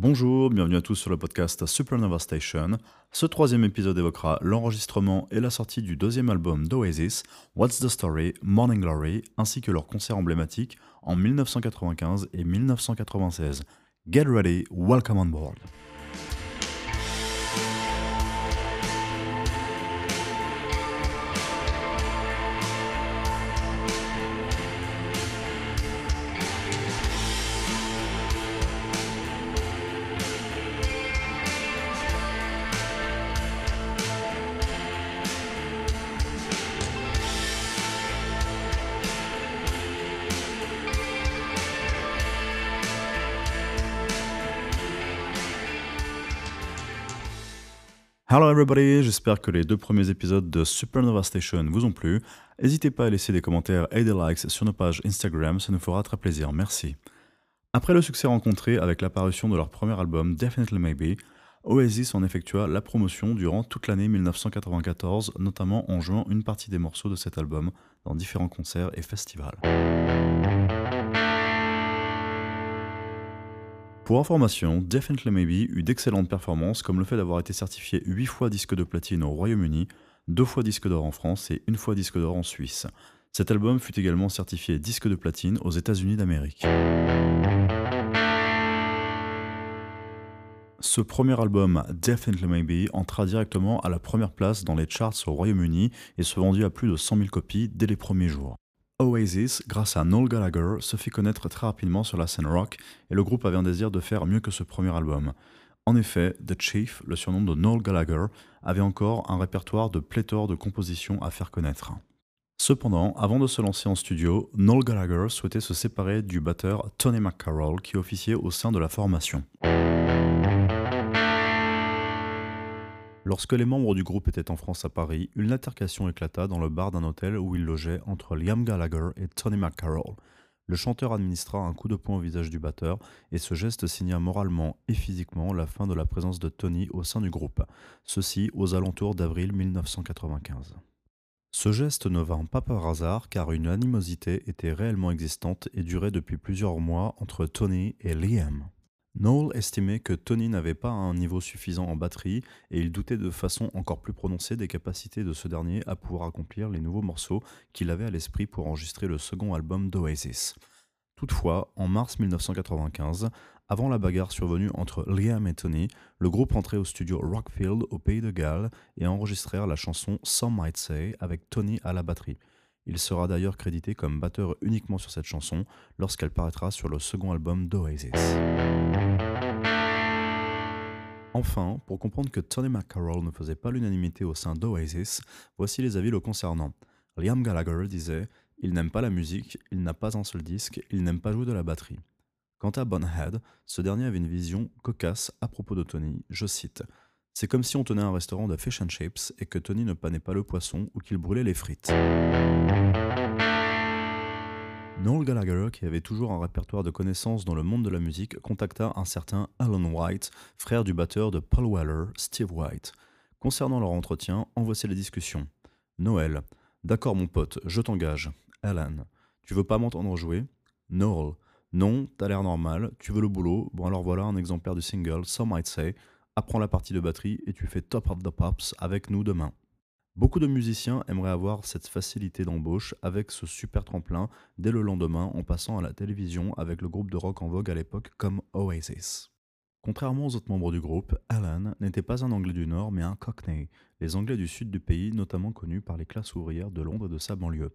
Bonjour, bienvenue à tous sur le podcast Supernova Station. Ce troisième épisode évoquera l'enregistrement et la sortie du deuxième album d'Oasis, What's the Story, Morning Glory, ainsi que leur concert emblématique en 1995 et 1996. Get ready, welcome on board. Hello everybody, j'espère que les deux premiers épisodes de Supernova Station vous ont plu. N'hésitez pas à laisser des commentaires et des likes sur nos pages Instagram, ça nous fera très plaisir, merci. Après le succès rencontré avec l'apparition de leur premier album Definitely Maybe, Oasis en effectua la promotion durant toute l'année 1994, notamment en jouant une partie des morceaux de cet album dans différents concerts et festivals. Pour information, Definitely Maybe eut d'excellentes performances comme le fait d'avoir été certifié 8 fois disque de platine au Royaume-Uni, 2 fois disque d'or en France et une fois disque d'or en Suisse. Cet album fut également certifié disque de platine aux États-Unis d'Amérique. Ce premier album, Definitely Maybe, entra directement à la première place dans les charts au Royaume-Uni et se vendit à plus de 100 000 copies dès les premiers jours. Oasis, grâce à Noel Gallagher, se fit connaître très rapidement sur la scène rock et le groupe avait un désir de faire mieux que ce premier album. En effet, The Chief, le surnom de Noel Gallagher, avait encore un répertoire de pléthore de compositions à faire connaître. Cependant, avant de se lancer en studio, Noel Gallagher souhaitait se séparer du batteur Tony McCarroll qui officiait au sein de la formation. Lorsque les membres du groupe étaient en France à Paris, une altercation éclata dans le bar d'un hôtel où ils logeaient entre Liam Gallagher et Tony McCarroll. Le chanteur administra un coup de poing au visage du batteur et ce geste signa moralement et physiquement la fin de la présence de Tony au sein du groupe, ceci aux alentours d'avril 1995. Ce geste ne vint pas par hasard car une animosité était réellement existante et durait depuis plusieurs mois entre Tony et Liam. Noel estimait que Tony n'avait pas un niveau suffisant en batterie et il doutait de façon encore plus prononcée des capacités de ce dernier à pouvoir accomplir les nouveaux morceaux qu'il avait à l'esprit pour enregistrer le second album d'Oasis. Toutefois, en mars 1995, avant la bagarre survenue entre Liam et Tony, le groupe entrait au studio Rockfield au pays de Galles et enregistrèrent la chanson Some Might Say avec Tony à la batterie. Il sera d'ailleurs crédité comme batteur uniquement sur cette chanson lorsqu'elle paraîtra sur le second album d'Oasis. Enfin, pour comprendre que Tony McCarroll ne faisait pas l'unanimité au sein d'Oasis, voici les avis le concernant. Liam Gallagher disait Il n'aime pas la musique, il n'a pas un seul disque, il n'aime pas jouer de la batterie. Quant à Bonhead, ce dernier avait une vision cocasse à propos de Tony, je cite C'est comme si on tenait un restaurant de fish and chips et que Tony ne panait pas le poisson ou qu'il brûlait les frites. Noel Gallagher, qui avait toujours un répertoire de connaissances dans le monde de la musique, contacta un certain Alan White, frère du batteur de Paul Weller, Steve White. Concernant leur entretien, en voici la discussion. Noël. D'accord mon pote, je t'engage. Alan. Tu veux pas m'entendre jouer? Noel. Non, t'as l'air normal, tu veux le boulot, bon alors voilà un exemplaire du single Some Might Say, apprends la partie de batterie et tu fais Top of the Pops avec nous demain. Beaucoup de musiciens aimeraient avoir cette facilité d'embauche avec ce super tremplin dès le lendemain en passant à la télévision avec le groupe de rock en vogue à l'époque comme Oasis. Contrairement aux autres membres du groupe, Alan n'était pas un Anglais du Nord mais un Cockney, les Anglais du sud du pays notamment connus par les classes ouvrières de Londres et de sa banlieue.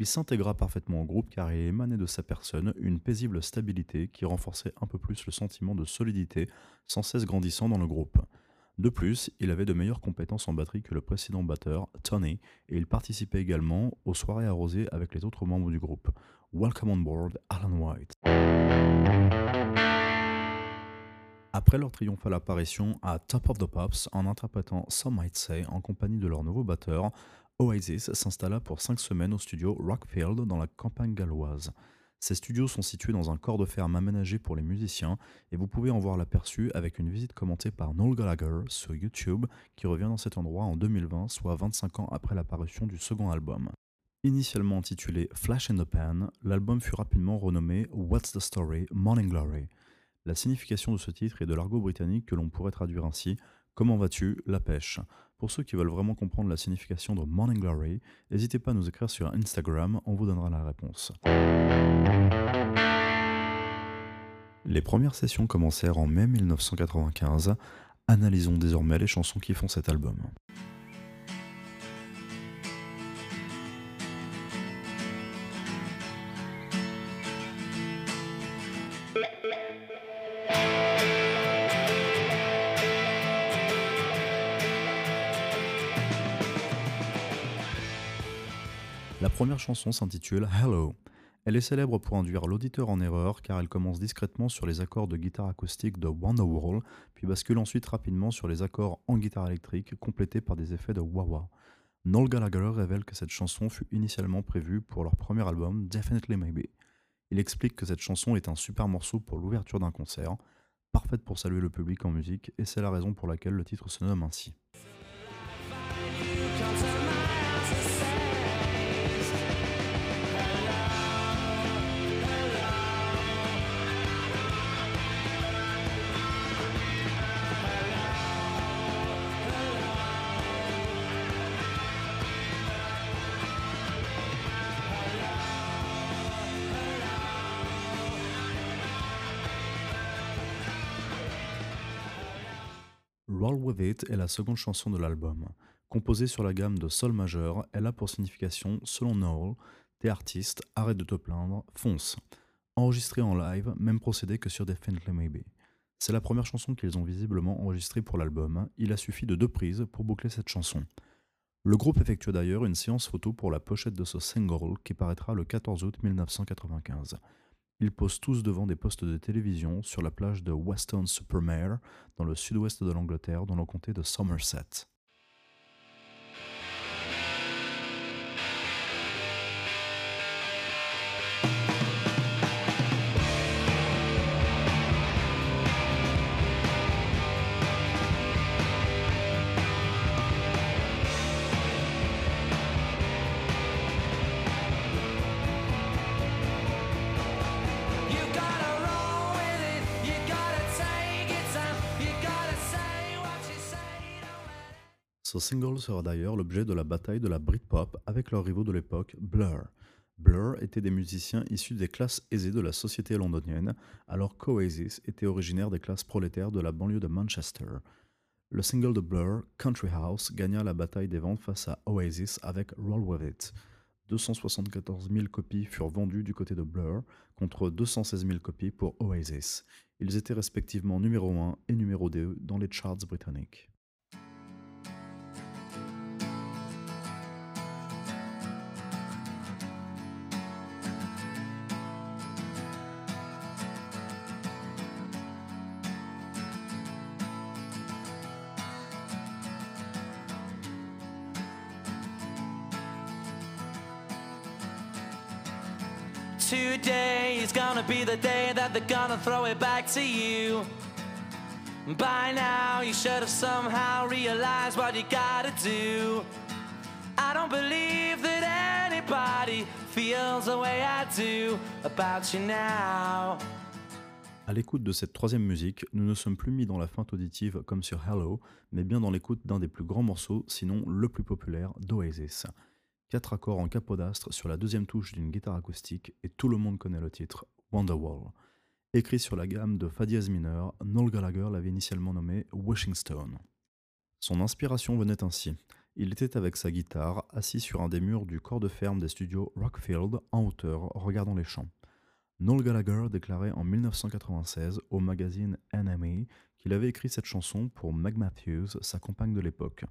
Il s'intégra parfaitement au groupe car il émanait de sa personne une paisible stabilité qui renforçait un peu plus le sentiment de solidité sans cesse grandissant dans le groupe. De plus, il avait de meilleures compétences en batterie que le précédent batteur, Tony, et il participait également aux soirées arrosées avec les autres membres du groupe. Welcome on board, Alan White. Après leur triomphale apparition à Top of the Pops en interprétant Some Might Say en compagnie de leur nouveau batteur, Oasis s'installa pour 5 semaines au studio Rockfield dans la campagne galloise. Ces studios sont situés dans un corps de ferme aménagé pour les musiciens et vous pouvez en voir l'aperçu avec une visite commentée par Noel Gallagher sur YouTube qui revient dans cet endroit en 2020, soit 25 ans après l'apparition du second album. Initialement intitulé Flash in the Pan, l'album fut rapidement renommé What's the Story Morning Glory. La signification de ce titre est de l'argot britannique que l'on pourrait traduire ainsi Comment vas-tu La pêche. Pour ceux qui veulent vraiment comprendre la signification de Morning Glory, n'hésitez pas à nous écrire sur Instagram, on vous donnera la réponse. Les premières sessions commencèrent en mai 1995. Analysons désormais les chansons qui font cet album. Première chanson s'intitule Hello. Elle est célèbre pour induire l'auditeur en erreur car elle commence discrètement sur les accords de guitare acoustique de Wonderwall, puis bascule ensuite rapidement sur les accords en guitare électrique complétés par des effets de wah-wah. Noel Gallagher révèle que cette chanson fut initialement prévue pour leur premier album Definitely Maybe. Il explique que cette chanson est un super morceau pour l'ouverture d'un concert, parfaite pour saluer le public en musique, et c'est la raison pour laquelle le titre se nomme ainsi. Roll With It est la seconde chanson de l'album. Composée sur la gamme de Sol majeur, elle a pour signification, selon Noel, T'es artiste, arrête de te plaindre, fonce. Enregistrée en live, même procédé que sur Definitely Maybe. C'est la première chanson qu'ils ont visiblement enregistrée pour l'album, il a suffi de deux prises pour boucler cette chanson. Le groupe effectue d'ailleurs une séance photo pour la pochette de ce single qui paraîtra le 14 août 1995. Ils posent tous devant des postes de télévision sur la plage de Weston-super-Mare, dans le sud-ouest de l'Angleterre, dans le comté de Somerset. Ce single sera d'ailleurs l'objet de la bataille de la Britpop avec leurs rivaux de l'époque, Blur. Blur étaient des musiciens issus des classes aisées de la société londonienne, alors qu'Oasis était originaire des classes prolétaires de la banlieue de Manchester. Le single de Blur, Country House, gagna la bataille des ventes face à Oasis avec Roll With It. 274 000 copies furent vendues du côté de Blur contre 216 000 copies pour Oasis. Ils étaient respectivement numéro 1 et numéro 2 dans les charts britanniques. Day. By now, you should have somehow realized what you gotta do. I don't believe that anybody feels the way I do about you now. L'écoute de cette troisième musique, nous ne sommes plus mis dans la feinte auditive comme sur Hello, mais bien dans l'écoute d'un des plus grands morceaux, sinon le plus populaire, d'Oasis. Quatre accords en capodastre sur la deuxième touche d'une guitare acoustique et tout le monde connaît le titre Wonderwall. Écrit sur la gamme de Fa dièse mineur, Noel Gallagher l'avait initialement nommé Washing Stone. Son inspiration venait ainsi. Il était avec sa guitare, assis sur un des murs du corps de ferme des studios Rockfield, en hauteur, regardant les champs. Noel Gallagher déclarait en 1996 au magazine NME qu'il avait écrit cette chanson pour Meg Matthews, sa compagne de l'époque.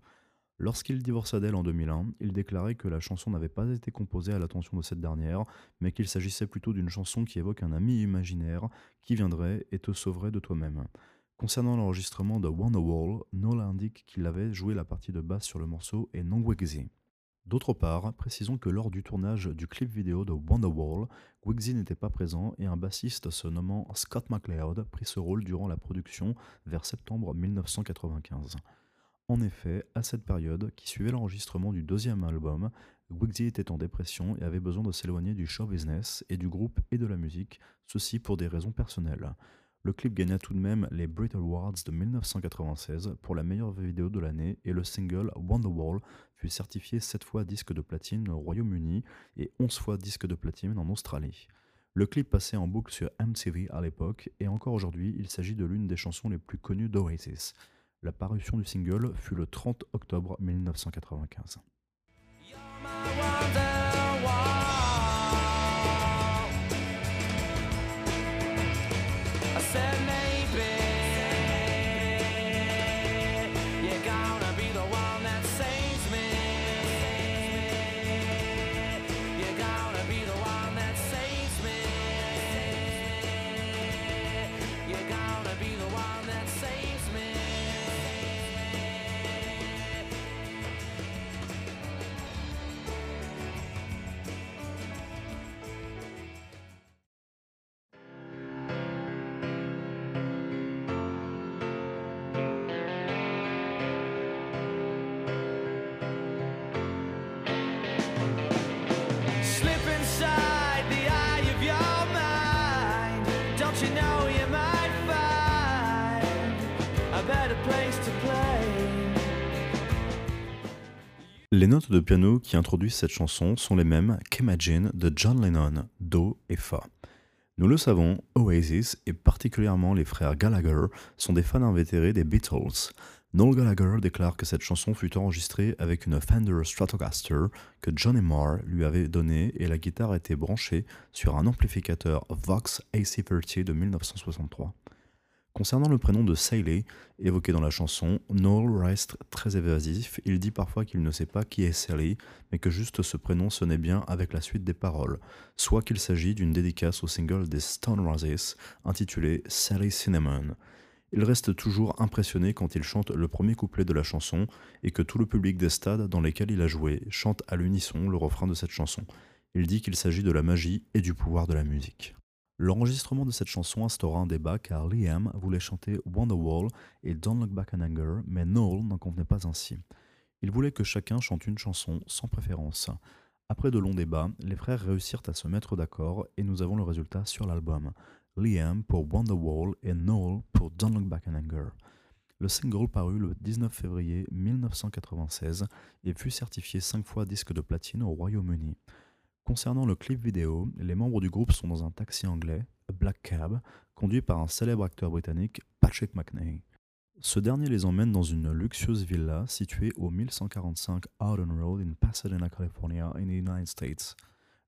Lorsqu'il divorça d'elle en 2001, il déclarait que la chanson n'avait pas été composée à l'attention de cette dernière, mais qu'il s'agissait plutôt d'une chanson qui évoque un ami imaginaire qui viendrait et te sauverait de toi-même. Concernant l'enregistrement de Wonderwall, Noel indique qu'il avait joué la partie de basse sur le morceau et non Wigsy. D'autre part, précisons que lors du tournage du clip vidéo de Wonderwall, Wigsy n'était pas présent et un bassiste se nommant Scott McLeod prit ce rôle durant la production vers septembre 1995. En effet, à cette période, qui suivait l'enregistrement du deuxième album, Wigsy était en dépression et avait besoin de s'éloigner du show business et du groupe et de la musique, ceci pour des raisons personnelles. Le clip gagna tout de même les Brit Awards de 1996 pour la meilleure vidéo de l'année et le single Wonderwall fut certifié 7 fois disque de platine au Royaume-Uni et 11 fois disque de platine en Australie. Le clip passait en boucle sur MTV à l'époque et encore aujourd'hui il s'agit de l'une des chansons les plus connues d'Oasis. La parution du single fut le 30 octobre 1995. Les notes de piano qui introduisent cette chanson sont les mêmes qu'Imagine de John Lennon, Do et Fa. Nous le savons, Oasis et particulièrement les frères Gallagher sont des fans invétérés des Beatles. Noel Gallagher déclare que cette chanson fut enregistrée avec une Fender Stratocaster que Johnny Marr lui avait donnée et la guitare était branchée sur un amplificateur Vox AC30 de 1963. Concernant le prénom de Saley, évoqué dans la chanson, Noel reste très évasif. Il dit parfois qu'il ne sait pas qui est Sally, mais que juste ce prénom sonnait bien avec la suite des paroles, soit qu'il s'agit d'une dédicace au single des Stone Roses intitulé Sally Cinnamon. Il reste toujours impressionné quand il chante le premier couplet de la chanson et que tout le public des stades dans lesquels il a joué chante à l'unisson le refrain de cette chanson. Il dit qu'il s'agit de la magie et du pouvoir de la musique. L'enregistrement de cette chanson instaura un débat car Liam voulait chanter Wonderwall et Don't Look Back in Anger, mais Noel n'en convenait pas ainsi. Il voulait que chacun chante une chanson sans préférence. Après de longs débats, les frères réussirent à se mettre d'accord et nous avons le résultat sur l'album. Liam pour Wonderwall et Noel pour Don't Look Back in Anger. Le single parut le 19 février 1996 et fut certifié 5 fois disque de platine au Royaume-Uni. Concernant le clip vidéo, les membres du groupe sont dans un taxi anglais, Black Cab, conduit par un célèbre acteur britannique, Patrick McNay. Ce dernier les emmène dans une luxueuse villa située au 1145 Arden Road in Pasadena, California, in the United States.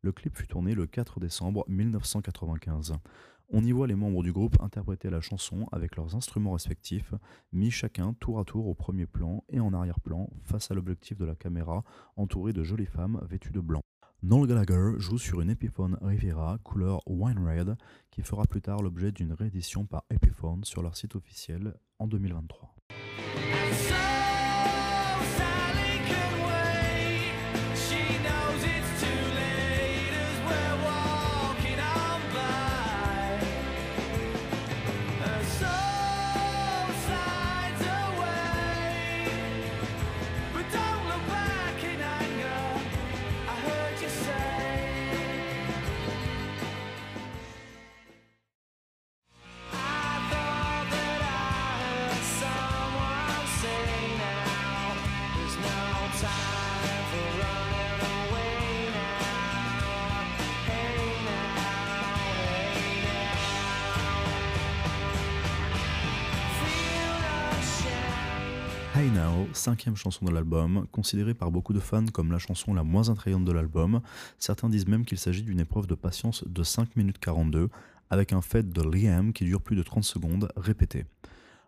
Le clip fut tourné le 4 décembre 1995. On y voit les membres du groupe interpréter la chanson avec leurs instruments respectifs, mis chacun tour à tour au premier plan et en arrière-plan face à l'objectif de la caméra, entourés de jolies femmes vêtues de blanc. Noel Gallagher joue sur une Epiphone Riviera couleur wine red qui fera plus tard l'objet d'une réédition par Epiphone sur leur site officiel en 2023. Cinquième chanson de l'album, considérée par beaucoup de fans comme la chanson la moins attrayante de l'album, certains disent même qu'il s'agit d'une épreuve de patience de 5 minutes 42, avec un fait de Liam qui dure plus de 30 secondes, répété.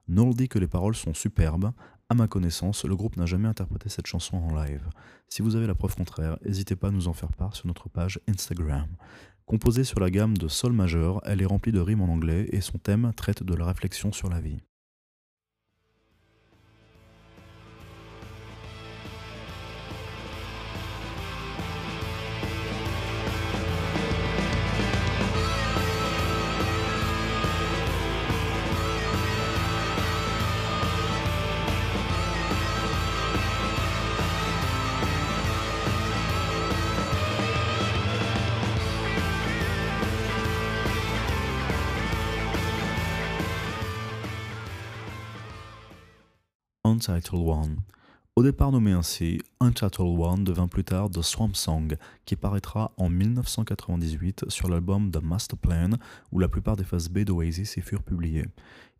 Noel dit que les paroles sont superbes, à ma connaissance, le groupe n'a jamais interprété cette chanson en live. Si vous avez la preuve contraire, n'hésitez pas à nous en faire part sur notre page Instagram. Composée sur la gamme de Sol majeur, elle est remplie de rimes en anglais et son thème traite de la réflexion sur la vie. Untitled One. Au départ nommé ainsi, Untitled One devint plus tard The Swamp Song, qui paraîtra en 1998 sur l'album The Master Plan, où la plupart des phases B d'Oasis y furent publiées.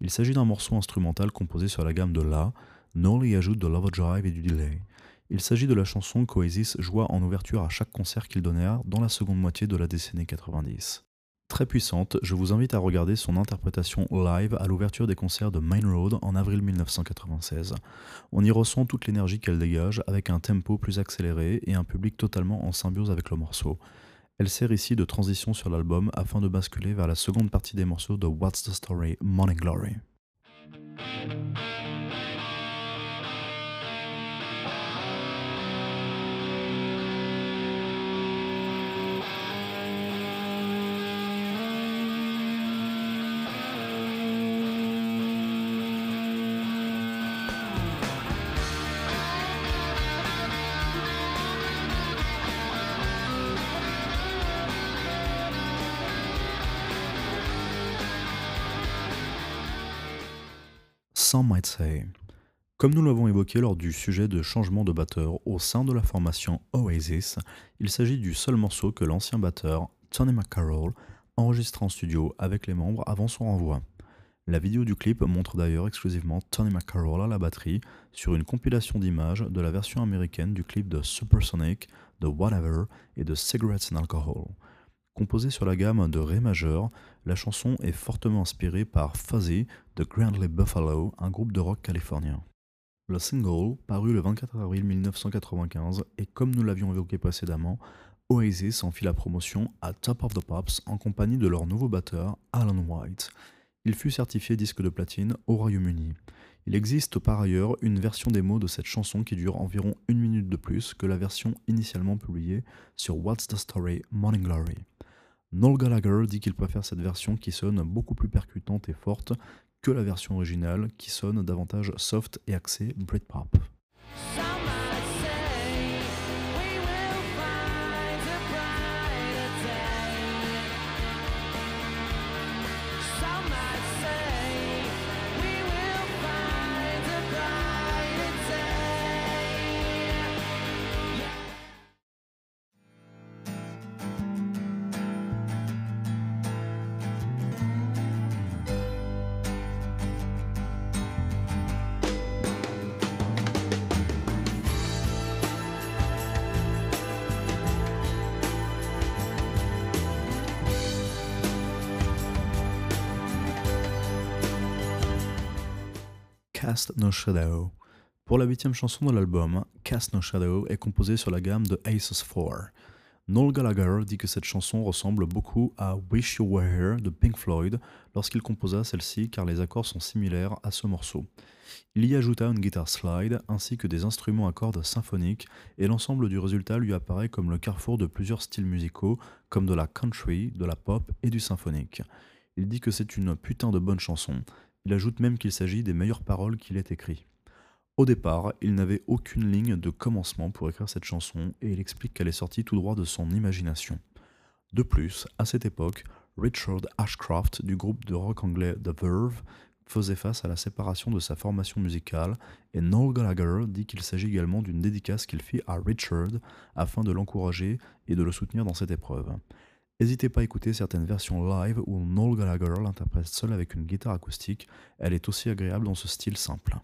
Il s'agit d'un morceau instrumental composé sur la gamme de La, Noel y ajoute de l'overdrive et du delay. Il s'agit de la chanson qu'Oasis joua en ouverture à chaque concert qu'ils donnèrent dans la seconde moitié de la décennie 90 très puissante, je vous invite à regarder son interprétation live à l'ouverture des concerts de Main Road en avril 1996. On y ressent toute l'énergie qu'elle dégage avec un tempo plus accéléré et un public totalement en symbiose avec le morceau. Elle sert ici de transition sur l'album afin de basculer vers la seconde partie des morceaux de What's the Story Morning Glory. Comme nous l'avons évoqué lors du sujet de changement de batteur au sein de la formation Oasis, il s'agit du seul morceau que l'ancien batteur Tony McCarroll enregistre en studio avec les membres avant son renvoi. La vidéo du clip montre d'ailleurs exclusivement Tony McCarroll à la batterie sur une compilation d'images de la version américaine du clip de Supersonic, de Whatever et de Cigarettes and Alcohol. Composée sur la gamme de Ré majeur, la chanson est fortement inspirée par Fuzzy de Grandly Buffalo, un groupe de rock californien. Le single, paru le 24 avril 1995, et comme nous l'avions évoqué précédemment, Oasis en fit la promotion à Top of the Pops en compagnie de leur nouveau batteur, Alan White. Il fut certifié disque de platine au Royaume-Uni. Il existe par ailleurs une version démo de cette chanson qui dure environ une minute de plus que la version initialement publiée sur What's the Story Morning Glory. Noel Gallagher dit qu'il préfère cette version qui sonne beaucoup plus percutante et forte que la version originale qui sonne davantage soft et axée Britpop. Cast No Shadow. Pour la huitième chanson de l'album, Cast No Shadow est composée sur la gamme de Aces 4. Noel Gallagher dit que cette chanson ressemble beaucoup à Wish You Were Here de Pink Floyd lorsqu'il composa celle-ci car les accords sont similaires à ce morceau. Il y ajouta une guitare slide ainsi que des instruments à cordes symphoniques et l'ensemble du résultat lui apparaît comme le carrefour de plusieurs styles musicaux comme de la country, de la pop et du symphonique. Il dit que c'est une putain de bonne chanson il ajoute même qu'il s'agit des meilleures paroles qu'il ait écrites. Au départ, il n'avait aucune ligne de commencement pour écrire cette chanson et il explique qu'elle est sortie tout droit de son imagination. De plus, à cette époque, Richard Ashcroft du groupe de rock anglais The Verve faisait face à la séparation de sa formation musicale et Noel Gallagher dit qu'il s'agit également d'une dédicace qu'il fit à Richard afin de l'encourager et de le soutenir dans cette épreuve. N'hésitez pas à écouter certaines versions live où Noel Gallagher l'interprète seul avec une guitare acoustique, elle est aussi agréable dans ce style simple.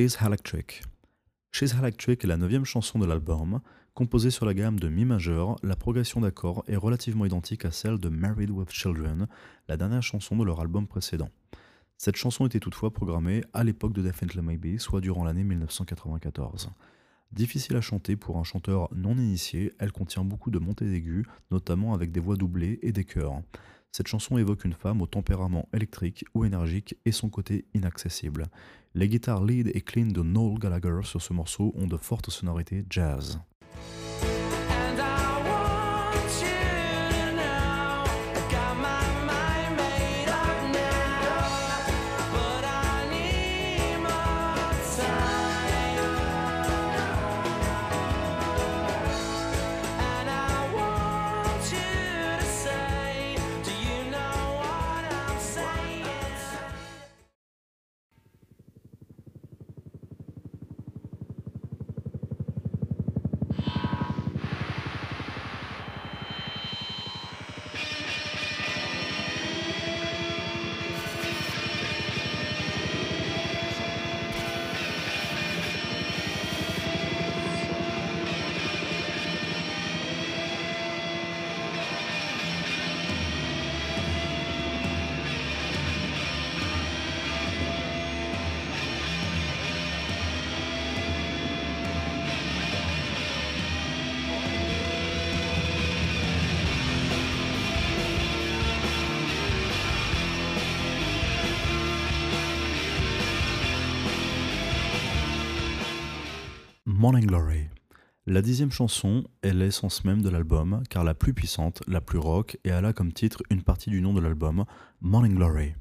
She's Electric. She's Electric est la neuvième chanson de l'album. Composée sur la gamme de Mi majeur, la progression d'accords est relativement identique à celle de Married with Children, la dernière chanson de leur album précédent. Cette chanson était toutefois programmée à l'époque de Definitely Maybe, soit durant l'année 1994. Difficile à chanter pour un chanteur non initié, elle contient beaucoup de montées d'aigus, notamment avec des voix doublées et des chœurs. Cette chanson évoque une femme au tempérament électrique ou énergique et son côté inaccessible. Les guitares lead et clean de Noel Gallagher sur ce morceau ont de fortes sonorités jazz. Morning Glory. La dixième chanson est l'essence même de l'album, car la plus puissante, la plus rock, et elle a comme titre une partie du nom de l'album, Morning Glory.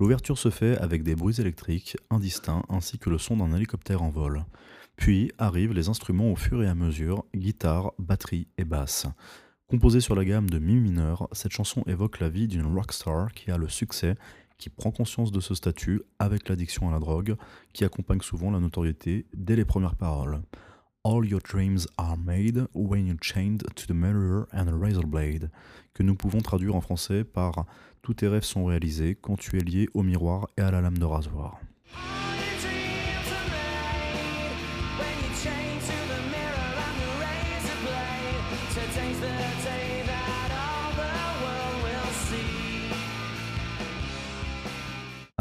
L'ouverture se fait avec des bruits électriques indistincts ainsi que le son d'un hélicoptère en vol. Puis arrivent les instruments au fur et à mesure, guitare, batterie et basse. Composée sur la gamme de mi mineur, cette chanson évoque la vie d'une rockstar qui a le succès qui prend conscience de ce statut avec l'addiction à la drogue, qui accompagne souvent la notoriété dès les premières paroles. All your dreams are made when you're chained to the mirror and a razor blade, que nous pouvons traduire en français par Tous tes rêves sont réalisés quand tu es lié au miroir et à la lame de rasoir.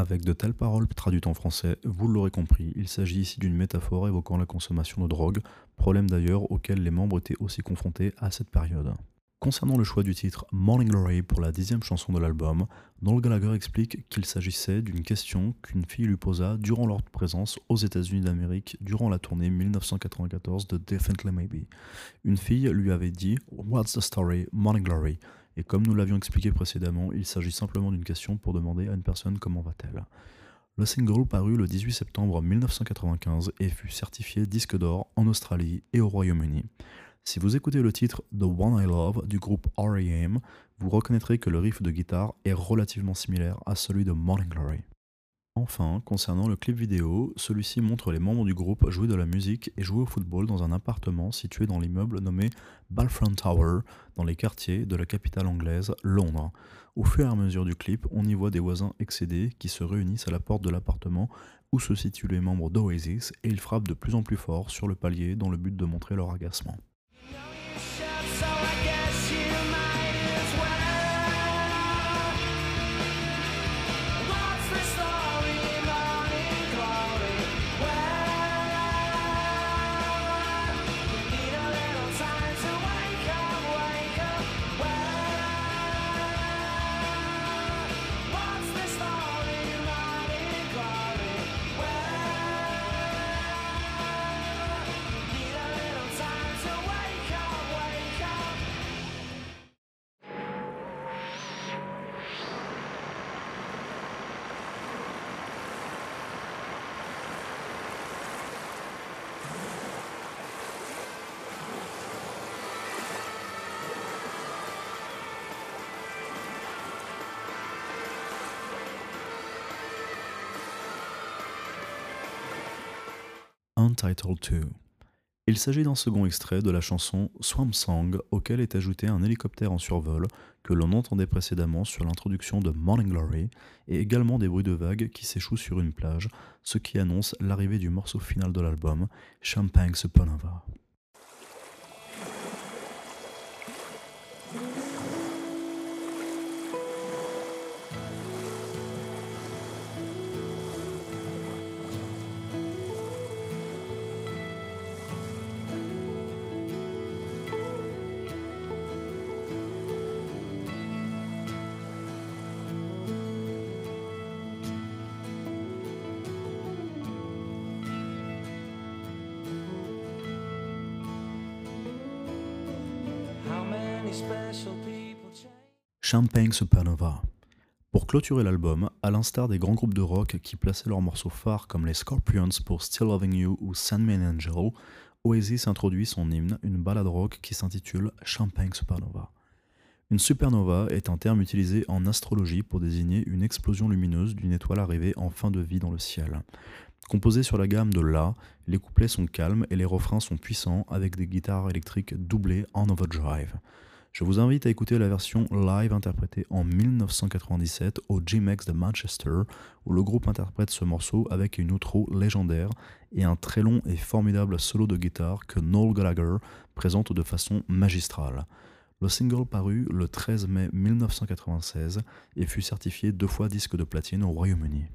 Avec de telles paroles traduites en français, vous l'aurez compris, il s'agit ici d'une métaphore évoquant la consommation de drogue, problème d'ailleurs auquel les membres étaient aussi confrontés à cette période. Concernant le choix du titre Morning Glory pour la dixième chanson de l'album, Noel Gallagher explique qu'il s'agissait d'une question qu'une fille lui posa durant leur présence aux États-Unis d'Amérique durant la tournée 1994 de Definitely Maybe. Une fille lui avait dit What's the story, Morning Glory et comme nous l'avions expliqué précédemment, il s'agit simplement d'une question pour demander à une personne comment va-t-elle. Le single parut le 18 septembre 1995 et fut certifié disque d'or en Australie et au Royaume-Uni. Si vous écoutez le titre The One I Love du groupe R.A.M., vous reconnaîtrez que le riff de guitare est relativement similaire à celui de Morning Glory. Enfin, concernant le clip vidéo, celui-ci montre les membres du groupe jouer de la musique et jouer au football dans un appartement situé dans l'immeuble nommé Balfront Tower, dans les quartiers de la capitale anglaise, Londres. Au fur et à mesure du clip, on y voit des voisins excédés qui se réunissent à la porte de l'appartement où se situent les membres d'Oasis et ils frappent de plus en plus fort sur le palier dans le but de montrer leur agacement. Untitled 2. Il s'agit d'un second extrait de la chanson Swamp Song auquel est ajouté un hélicoptère en survol que l'on entendait précédemment sur l'introduction de Morning Glory et également des bruits de vagues qui s'échouent sur une plage, ce qui annonce l'arrivée du morceau final de l'album, Champagne Supernova. Champagne Supernova. Pour clôturer l'album, à l'instar des grands groupes de rock qui plaçaient leurs morceaux phares comme les Scorpions pour Still Loving You ou Sandman Angel, Oasis introduit son hymne, une ballade rock qui s'intitule Champagne Supernova. Une supernova est un terme utilisé en astrologie pour désigner une explosion lumineuse d'une étoile arrivée en fin de vie dans le ciel. Composé sur la gamme de La, les couplets sont calmes et les refrains sont puissants avec des guitares électriques doublées en overdrive. Je vous invite à écouter la version live interprétée en 1997 au G-Max de Manchester, où le groupe interprète ce morceau avec une outro légendaire et un très long et formidable solo de guitare que Noel Gallagher présente de façon magistrale. Le single parut le 13 mai 1996 et fut certifié deux fois disque de platine au Royaume-Uni.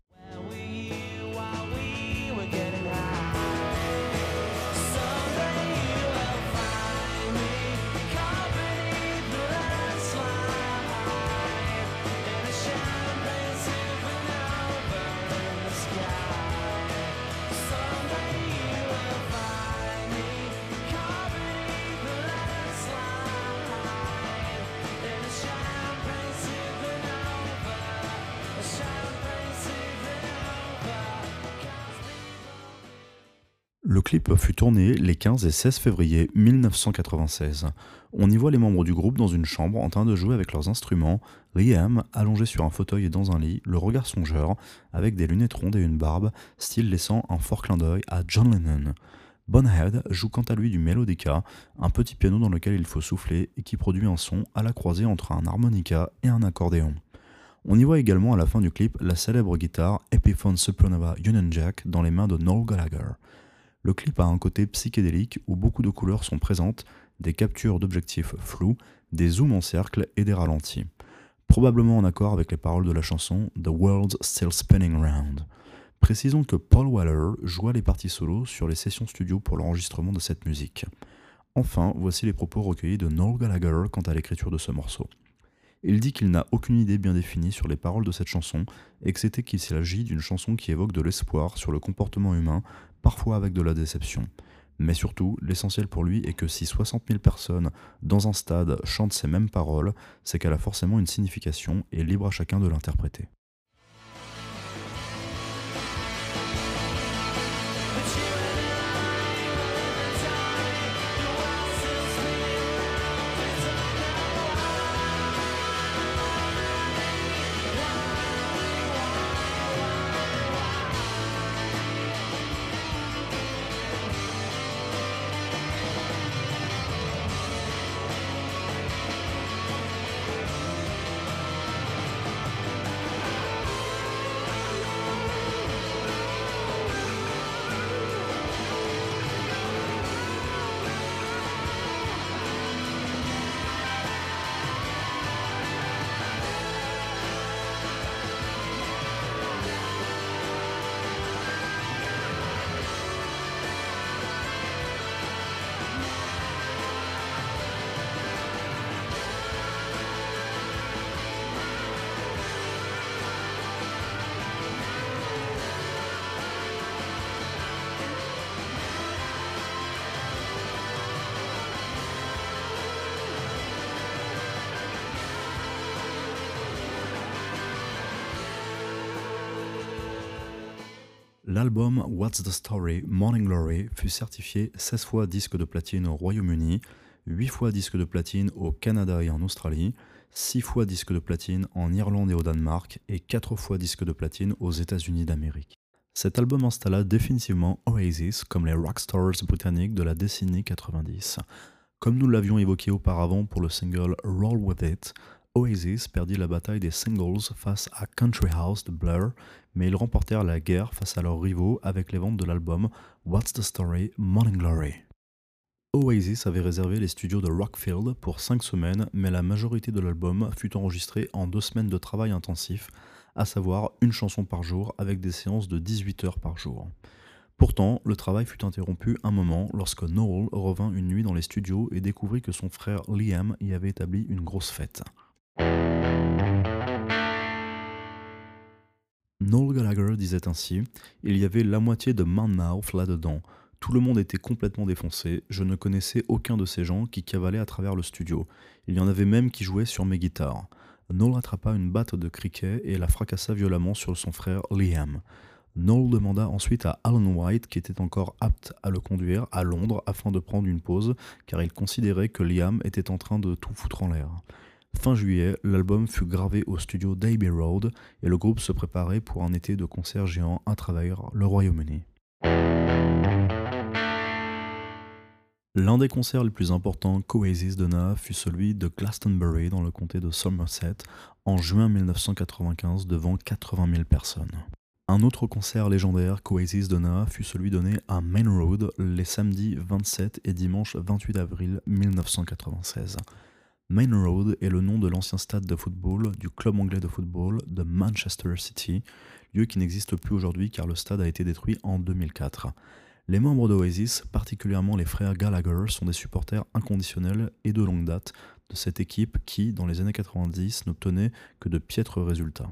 Fut tourné les 15 et 16 février 1996. On y voit les membres du groupe dans une chambre en train de jouer avec leurs instruments, Liam allongé sur un fauteuil et dans un lit, le regard songeur, avec des lunettes rondes et une barbe, style laissant un fort clin d'œil à John Lennon. Bonhead joue quant à lui du melodica, un petit piano dans lequel il faut souffler et qui produit un son à la croisée entre un harmonica et un accordéon. On y voit également à la fin du clip la célèbre guitare Epiphone Supernova Union Jack dans les mains de Noel Gallagher. Le clip a un côté psychédélique où beaucoup de couleurs sont présentes, des captures d'objectifs flous, des zooms en cercle et des ralentis. Probablement en accord avec les paroles de la chanson The World's Still Spinning Round. Précisons que Paul Waller joua les parties solos sur les sessions studio pour l'enregistrement de cette musique. Enfin, voici les propos recueillis de Noel Gallagher quant à l'écriture de ce morceau. Il dit qu'il n'a aucune idée bien définie sur les paroles de cette chanson et que c'était qu'il s'agit d'une chanson qui évoque de l'espoir sur le comportement humain, parfois avec de la déception. Mais surtout, l'essentiel pour lui est que si 60 000 personnes dans un stade chantent ces mêmes paroles, c'est qu'elle a forcément une signification et libre à chacun de l'interpréter. L'album What's the Story Morning Glory fut certifié 16 fois disque de platine au Royaume-Uni, 8 fois disque de platine au Canada et en Australie, 6 fois disque de platine en Irlande et au Danemark et 4 fois disque de platine aux États-Unis d'Amérique. Cet album installa définitivement Oasis comme les rockstars britanniques de la décennie 90. Comme nous l'avions évoqué auparavant pour le single Roll With It, Oasis perdit la bataille des singles face à Country House de Blur, mais ils remportèrent la guerre face à leurs rivaux avec les ventes de l'album What's the Story Morning Glory. Oasis avait réservé les studios de Rockfield pour 5 semaines, mais la majorité de l'album fut enregistrée en 2 semaines de travail intensif, à savoir une chanson par jour avec des séances de 18 heures par jour. Pourtant, le travail fut interrompu un moment lorsque Noel revint une nuit dans les studios et découvrit que son frère Liam y avait établi une grosse fête. Noel Gallagher disait ainsi Il y avait la moitié de Monmouth là-dedans. Tout le monde était complètement défoncé. Je ne connaissais aucun de ces gens qui cavalaient à travers le studio. Il y en avait même qui jouaient sur mes guitares. Noel attrapa une batte de cricket et la fracassa violemment sur son frère Liam. Noel demanda ensuite à Alan White, qui était encore apte à le conduire, à Londres afin de prendre une pause, car il considérait que Liam était en train de tout foutre en l'air. Fin juillet, l'album fut gravé au studio d'Abbey Road et le groupe se préparait pour un été de concerts géants à travers le Royaume-Uni. L'un des concerts les plus importants qu'Oasis donna fut celui de Glastonbury dans le comté de Somerset en juin 1995 devant 80 000 personnes. Un autre concert légendaire qu'Oasis donna fut celui donné à Main Road les samedis 27 et dimanche 28 avril 1996. Main Road est le nom de l'ancien stade de football du club anglais de football de Manchester City, lieu qui n'existe plus aujourd'hui car le stade a été détruit en 2004. Les membres d'Oasis, particulièrement les frères Gallagher, sont des supporters inconditionnels et de longue date de cette équipe qui, dans les années 90, n'obtenait que de piètres résultats.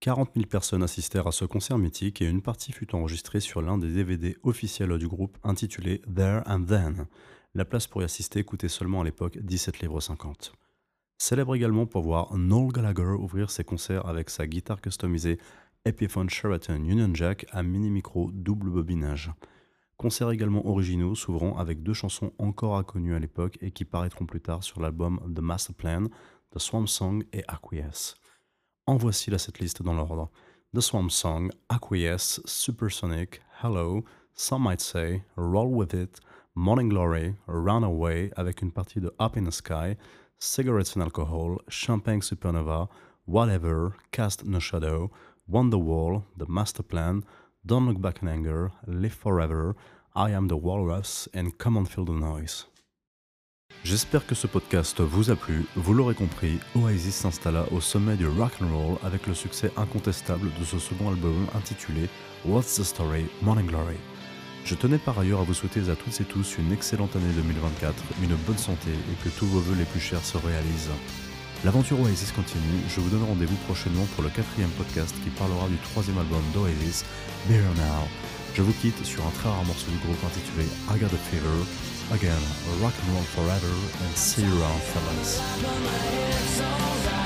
40 000 personnes assistèrent à ce concert mythique et une partie fut enregistrée sur l'un des DVD officiels du groupe intitulé There and Then. La place pour y assister coûtait seulement à l'époque 17 livres 50. Célèbre également pour voir Noel Gallagher ouvrir ses concerts avec sa guitare customisée Epiphone Sheraton Union Jack à mini-micro double bobinage. Concerts également originaux s'ouvrant avec deux chansons encore inconnues à l'époque et qui paraîtront plus tard sur l'album The Master Plan, The Swamp Song et Acquiesce. En voici la setlist dans l'ordre. The Swamp Song, Acquiesce, Supersonic, Hello, Some Might Say, Roll With It, Morning Glory, Runaway avec une partie de Up in the Sky, Cigarettes and Alcohol, Champagne Supernova, Whatever, Cast No Shadow, Wonderwall, The Master Plan, Don't Look Back in Anger, Live Forever, I Am the Walrus and Come on Feel the Noise. J'espère que ce podcast vous a plu. Vous l'aurez compris, Oasis s'installa au sommet du rock and roll avec le succès incontestable de ce second album intitulé What's the Story Morning Glory. Je tenais par ailleurs à vous souhaiter à toutes et tous une excellente année 2024, une bonne santé et que tous vos vœux les plus chers se réalisent. L'aventure Oasis continue, je vous donne rendez-vous prochainement pour le quatrième podcast qui parlera du troisième album d'Oasis, Better Now. Je vous quitte sur un très rare morceau du groupe intitulé I Got a Fever. Again, rock and roll forever and see you around fellas.